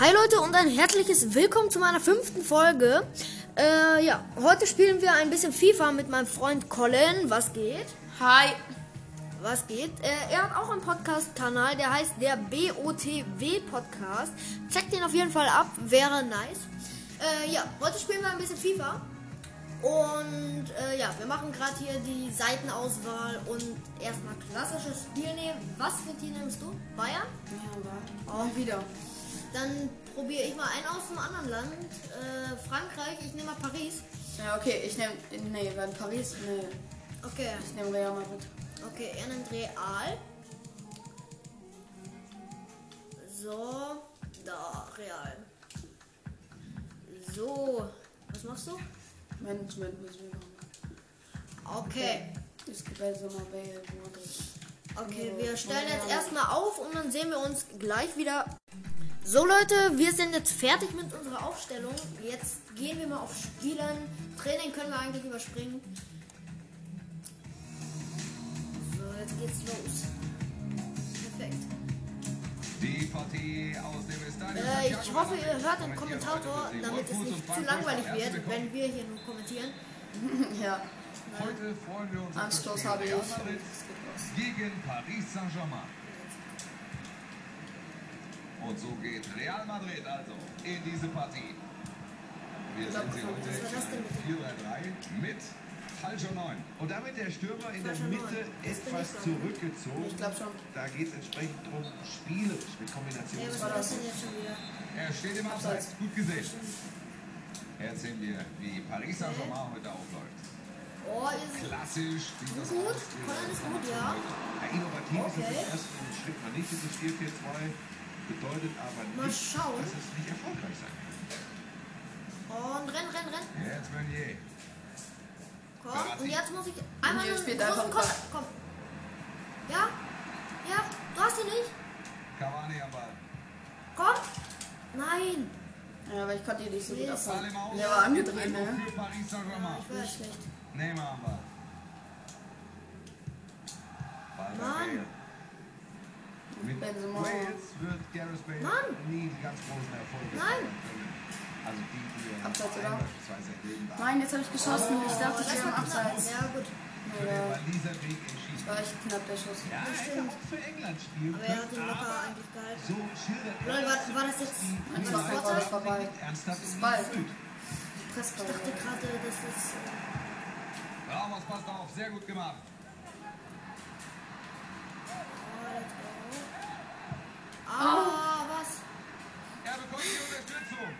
Hi Leute und ein herzliches Willkommen zu meiner fünften Folge. Äh, ja, heute spielen wir ein bisschen FIFA mit meinem Freund Colin. Was geht? Hi. Was geht? Äh, er hat auch einen Podcast-Kanal, der heißt der BOTW Podcast. Checkt den auf jeden Fall ab, wäre nice. Äh, ja, heute spielen wir ein bisschen FIFA. Und äh, ja, wir machen gerade hier die Seitenauswahl und erstmal klassisches Spiel nehmen. Was für Team nimmst du? Bayern? Ja, aber. Oh, wieder. Dann probiere ich mal einen aus dem anderen Land. Äh, Frankreich, ich nehme mal Paris. Ja, okay, ich nehme. Nee, weil Paris. Nee. Okay. Ich nehme Real Madrid. Okay, er nimmt Real. So, da, Real. So, was machst du? Management müssen wir machen. Okay. Es gibt also mal. Okay, wir stellen jetzt erstmal auf und dann sehen wir uns gleich wieder. So Leute, wir sind jetzt fertig mit unserer Aufstellung. Jetzt gehen wir mal auf Spielen. Training können wir eigentlich überspringen. So, jetzt geht's los. Perfekt. Die Partie aus dem Äh, ich hoffe, ihr hört den Kommentator, damit es nicht zu langweilig wird, wenn wir hier nur kommentieren. Ja, Heute freuen wir uns Anstoß habe ich. Gegen Paris Saint-Germain. Und so geht Real Madrid also in diese Partie. Wir sind sie heute Was war das denn in 4-3-3 mit falscher 9. Und damit der Stürmer in der Mitte etwas zurückgezogen. Ich glaube schon. Da geht es entsprechend darum, spielerisch mit Kombinationen was zu war das denn jetzt schon wieder? Er steht im Abseits. Gut gesehen. Jetzt sehen wir, wie Paris Saint-Germain heute aufläuft. Oh, Klassisch. wie das gut. ist gut, ja. Ja, innovativ ist Okay. es im ersten Schritt mal nicht, dieses 4-4-2. Bedeutet aber Mal nicht, schauen. dass es nicht erfolgreich sein kann. Und renn, renn, renn. Jetzt Meunier. Komm, und jetzt muss ich einmal Hier einen spielt großen Kopf. Komm. Ja? Ja? Du hast ihn nicht? Cavani am Ball. Komm. Nein. Ja, aber ich konnte ihn nicht so gut Nee. abfangen. Salim Auer. Der war angedreht, ne? Für Paris Saint-Germain. Ich weiß. Nicht schlecht. Neymar am Ball. Ball Mann. Benzema. Wales wird Gareth Bale Mann. nie die ganz großen Erfolge Nein. Also die, die Abseits, oder? Nein, jetzt habe ich geschossen. Ich dachte, ich Das wäre. Abseits. Ja, gut. Weg es entschieden. war echt knapp der Schuss. Ja, hätte stimmt. auch für England spielen Aber er hat den locker eigentlich gehalten. so schildert er Lol, war, war das jetzt Das ein war Vorteil? nicht vorbei. Das Flut. Pressball. Ich dachte gerade, das ist. äh, Ramos passt auf, sehr gut gemacht. Ah, was? Er bekommt die Unterstützung.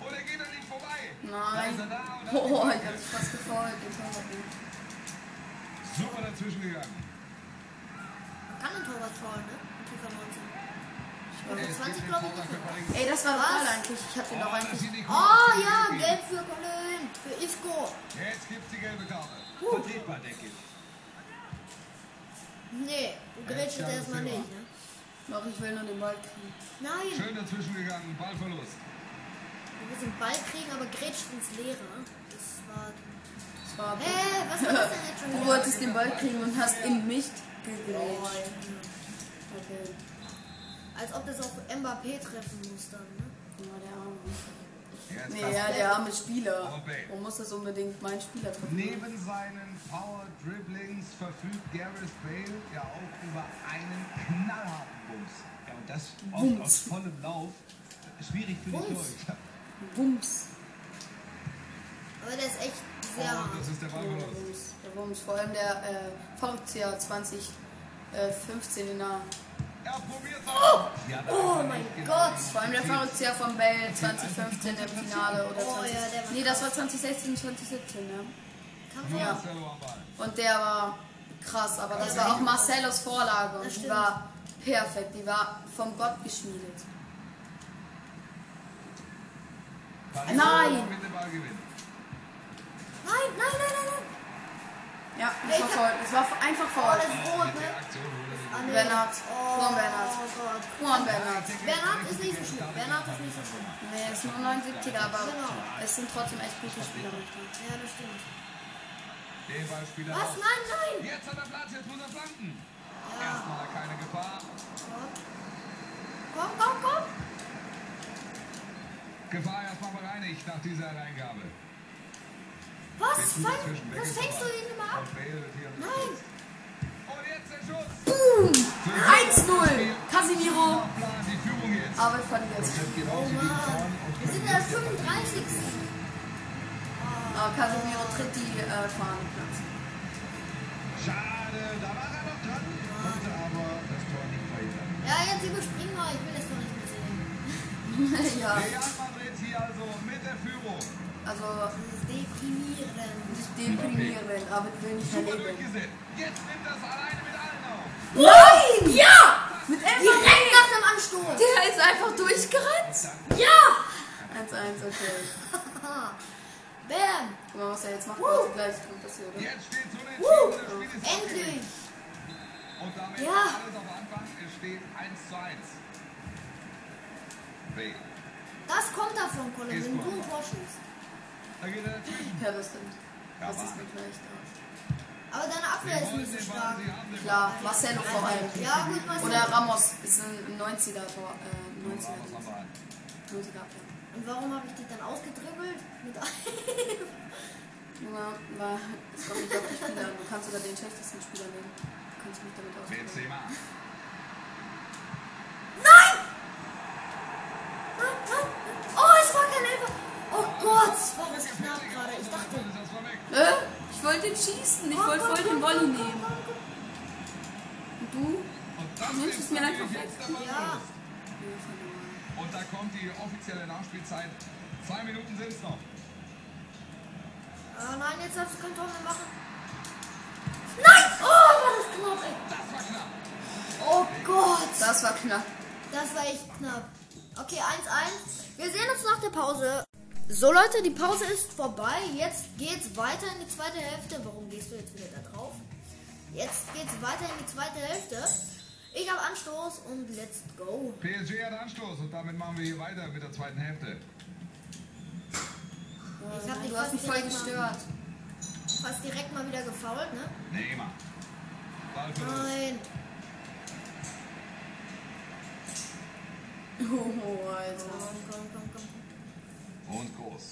Und er geht an ihm vorbei. Nein. er da Oh, die ich habe fast gefolgt. Super dazwischen gegangen. Man kann einen Torwart faulen, ne? In FIFA 19. Ich Er glaube, ist 20 mit dem glaube ich. Ey, das war Was? eigentlich. Ich hab den doch Oh, das eigentlich. Oh ja. Geld für Colin. Für Isco. Jetzt gibt's die gelbe Karte. Vertretbar, denke ich. Nee, du grätschst erstmal nicht, ne? Doch, ich will nur den Ball kriegen. Nein. Schön dazwischen gegangen, Ballverlust. Du willst den Ball kriegen, aber grätscht ins Leere. Das war. Das war. Hä, was war das denn jetzt schon Du wolltest den Ball kriegen und hast in mich Oh, gegrätscht. Okay. Als ob das auf Mbappé treffen muss dann, ne? Ja, der Arme. Nee, ja, er. der arme Spieler. Bale. Warum muss das unbedingt mein Spieler treffen? Neben seinen Power Dribblings verfügt Gareth Bale ja auch über einen knallharten Bums. Ja, und das oft aus vollem Lauf. Schwierig für die Wumms. Torhüter. Bums. Aber der ist echt sehr hart. das ist der Ja, der Ballverlust. Bums. Der Bums. Vor allem der äh, Fallrückzieher 2015 in der. Er Oh er mein Gott. Vor allem der Fallrückzieher von Bale 2015 im Finale oder Oh 20. ja, der war nee, das war 2016, 2017, ja. Ja. Und der war krass, aber das war auch Marcellos Vorlage und die war perfekt, die war vom Gott geschmiedet. Nein. Nein, nein, nein, nein, nein. Ja, das war voll. Das war einfach Oh, voll. das ist rot, ne? er Ah, den nee. Bernhard. Oh, Juan Bernhard. Oh Gott. Juan Bernhard. Bernhard ist nicht so schlimm. Bernhard ist nicht so schlimm. Nee, ist nur 79er, aber Genau. es sind trotzdem echt gute Spieler mit drin. Ja, das stimmt. Den Ball spielt er Was? Nein, nein. Jetzt hat er Platz, jetzt muss er flanken. Ja. Erstmal keine Gefahr. Komm, komm, komm. Gefahr erstmal bereinigt nach dieser Reingabe. Was? Fang, was ist fängst du ihn immer ab? Nein! Und jetzt der Schuss. Boom! Für 1-0. Casimiro. Plan, die Führung jetzt. Aber verliert. Oh vorn Mann. und Wir sind in der 35. Aber Casimiro tritt die äh, Fahne Platz. Schade, da war er noch dran. Konnte aber das Tor nicht verhindern. Ja, jetzt überspringen wir. Ich will das doch nicht mehr sehen. ja, Real Madrid hier also mit der Führung. also Das ist deprimierend. deprimierend, aber ich will nicht erleben. Jetzt nimmt das alleine mit allen auf. Nein! Ja! Mit Direkt Elfer. nach dem Anstoß. Der ist einfach durchgerannt. Ja! 1-1, okay. Bam! Guck mal, was er jetzt macht. Also gleich kommt das hier, oder? Jetzt steht so eine ist Endlich! Und damit Ja. alles auf Anfang. Es steht 1 zu 1. Bale. Das kommt davon, Colin, wenn du ein Tor schießt. Da geht er dazwischen. Ja, das stimmt. Das Ja, ist nicht leicht. Aber deine Abwehr ist nicht so stark. Klar, Marcelo vor allem. Ja, gut, Marcel. Oder Ramos ist ein 90er Tor. Äh, 90er. Ball. Ramos am Ball. 90er Abwehr. Und warum habe ich dich dann ausgedribbelt? Mit Junge, war, es kommt nicht auf die Spieler an. Du kannst sogar den schlechtesten Spieler nehmen. Du kannst mich damit ausprobieren. Benzema. Oh, es war kein Elfer. Oh Gott, war das knapp gerade. Ich dachte. Dann ist das mal weg. Äh? Ich wollte den schießen. Ich wollte voll den Volley nehmen. Und du? Nimmst es mir einfach weg? jetzt. Ja. Und da kommt die offizielle Nachspielzeit. Zwei Minuten sind es noch. Ah nein, jetzt darfst du kein Tor mehr machen. Nein! Oh, war das knapp, ey. Das war knapp. Oh Gott. Das war knapp. Das war echt knapp. Okay, 1-1. Wir sehen uns nach der Pause. So Leute, die Pause ist vorbei. Jetzt geht's weiter in die zweite Hälfte. Warum gehst du jetzt wieder da drauf? Jetzt geht's weiter in die zweite Hälfte. Ich habe Anstoß und let's go. PSG hat Anstoß und damit machen wir hier weiter mit der zweiten Hälfte. Ich hab dich Du hast fast mich voll direkt mal- gestört. Fast direkt mal wieder gefault, ne? Neymar. Ballverlust. Nein. Oh, Alter. Komm, komm, komm, Und groß.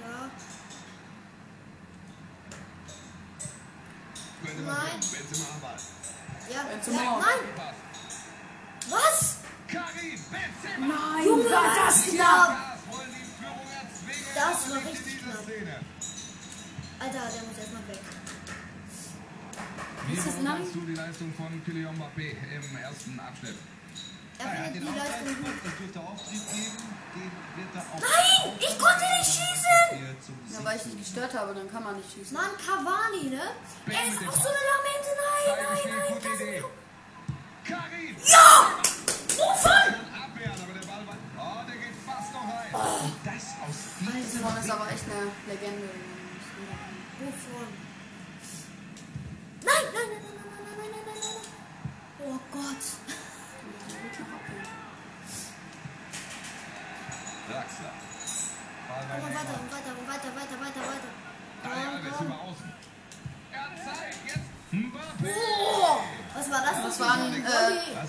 Ja. Könnte Nein. Benzema am Ball. Ja. Benzema. ja. Nein. Was? Karim Benzema. Nein, Junge, war das knapp. Das war richtig dieser knapp. Szene. Alter, der muss erstmal weg. Wie Ist das beurteilst du die Leistung von Kylian Mbappé im ersten Abschnitt? Er findet die Leistung gut. Nein, ich konnte nicht schießen. Ja, weil ich dich gestört habe, dann kann man nicht schießen. Mann, Cavani, ne? Er ist auch so eine Lamente.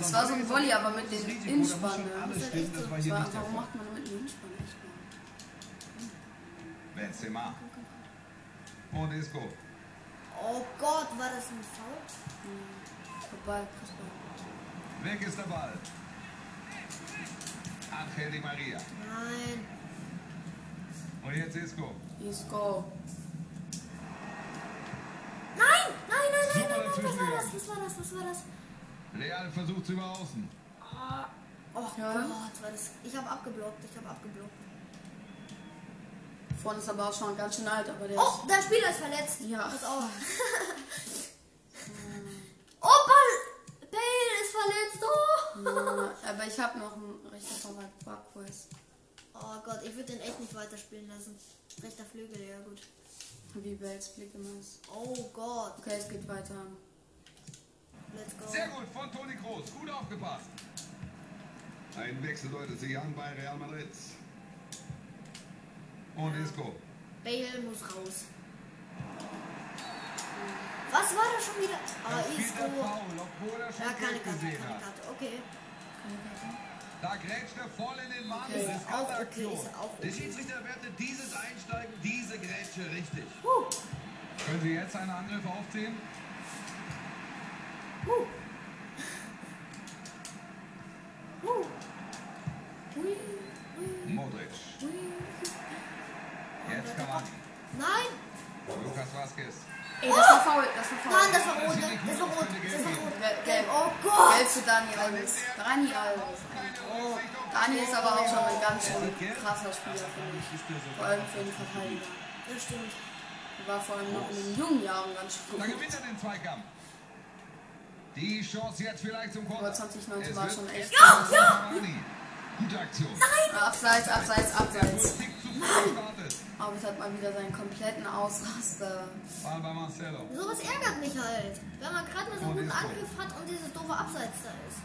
Es war so ein Volley, aber mit den Inspannen. Warum macht man damit eine Inspanne? Benzema. Und ist gut. Oh Gott, war das ein Foul? Hm, vorbei, mhm. Weg ist der Ball. Angel Di Maria. Nein. Und jetzt Isco. Isco. Nein, nein, nein, nein, nein, nein, das war das, das war das, das war das. Real versucht über außen. Oh Ja. Gott, war das. Ich habe abgeblockt, ich habe abgeblockt. Vorne ist aber auch schon ganz schön alt, aber der Oh, der Spieler ist verletzt. Ja. Pass auf. oh, Ball. Bale ist verletzt. Oh. Ja, aber ich habe noch einen rechter Torwart, Barquez. oh Gott, ich würde den echt nicht weiterspielen lassen. Rechter Flügel, ja gut. Wie Bells Blick immer ist. Oh Gott, Okay, es geht weiter. Sehr gut von Toni Kroos. Gut aufgepasst. Ein Wechsel deutet sich an bei Real Madrid. Und Isco. Bale muss raus. Was war da schon wieder? Ah, spielt Isco. Foul, obwohl er schon Ja, keine Karte, gesehen keine hat. Karte. Okay. Da grätscht er voll in den Mann. Okay. Das ist Auch okay, ist auch Der okay. Schiedsrichter wertet dieses Einsteigen, diese Grätsche richtig. Huh. Können Sie jetzt einen Angriff aufziehen? Huh. Huh. Hui. Hui. Modric. Jetzt Cavani. Nein! Lukas Vazquez. Ey, das war faul, das war faul. Nein, das war rot, das war rot, das war rot. Gelb, gelb. Oh Gott! Geld für Dani Alves. Dani Alves. Oh, Dani ist aber auch schon ein ganz schön krasser Spieler, finde ich. Vor allem für einen Verteidiger. Das stimmt. War vor allem noch in den jungen Jahren ganz schön Da gut. gewinnt er den Zweikampf. Die Chance jetzt vielleicht zum. Aber 2019 Es war schon echt. Ja, ja! Gute Aktion. Abseits, abseits, abseits. Gestartet. Arbeit hat mal wieder seinen kompletten Ausraster. Ball bei Marcelo. Sowas ärgert mich halt. Wenn man gerade mal so einen guten ist. Angriff hat und dieses doofe Abseits da ist.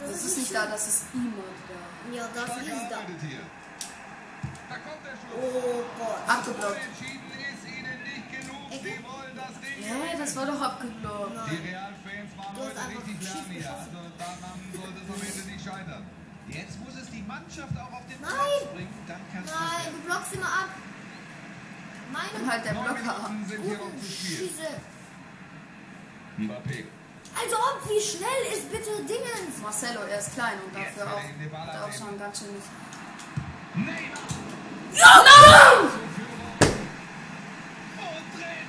Das ist nicht da, das ist Imod da. Ja, das Stark ist da. Da kommt der Schuss. Oh Gott. Abgeblockt. Nicht. Sie wollen das war doch abgeblockt. Die Real-Fans waren Du heute richtig lernen hier. Also daran sollte es am Ende nicht scheitern. Jetzt muss es die Mannschaft auch auf den Nein. Platz bringen, dann kann es Nein, du blockst immer ab. Meine Und halt der Blocker. Schieße. Mbappé. Also ob, wie schnell ist bitte Dingens? Marcelo, er ist klein und dafür auch, auch schon ganz schön. Neymar. Ja, nein! Zur Führung. Und drin.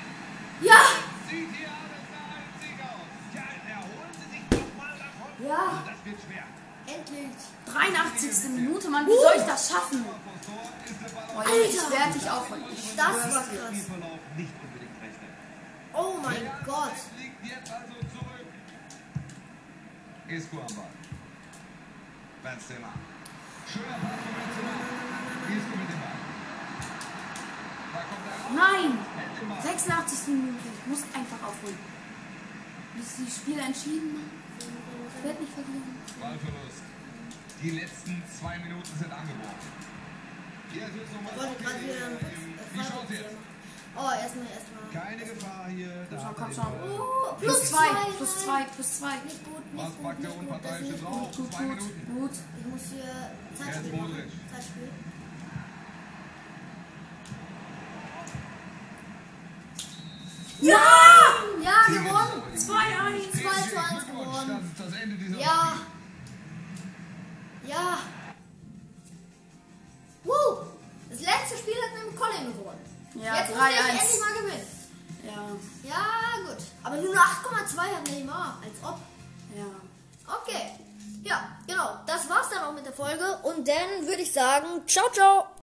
Ja! Sieht hier alles nach einem Sieg aus. Ja, erholen Sie sich doch mal davon. Ja, Das wird schwer. endlich. 83. Minute, Mann, wie soll ich das schaffen? Ball Oh, auf Junge, ich Alter. werde dich aufholen. Ich Das war krass. Oh mein Gott. Isco am Ball. Benzema. Schöner Pass von Benzema. Isco mit dem Ball. Da kommt er raus. Nein! Hält den Ball. 86. Minute, ich muss einfach aufholen. Ist die Spiele entschieden, Mann? Ich werde nicht verlieren. Ballverlust. Die letzten zwei Minuten sind angebrochen. Hier ist jetzt nochmal Ich wollte gerade wieder einen Putz- Die äh, Chance Fallrückzieher jetzt. Oh, erstmal, erstmal. Keine Gefahr hier. Da Komm schon, komm Ball. Oh, Plus plus zwei, zwei. plus zwei, plus zwei. Nicht gut, Was nicht gut, packt der nicht gut. Das Unparteiische ist nicht drauf? gut. Gut, Zwei gut, Minuten. gut. Ich muss hier Zeitspiel machen. Zeitspiel. Ja! Ja, Ja, Jetzt muss ich 3-1. endlich mal gewinnen. Ja, Ja, gut. Aber nur 8,2 hat Neymar. Als ob. ja. Okay. Ja, genau. Das war's dann auch mit der Folge. Und dann würde ich sagen, ciao, ciao.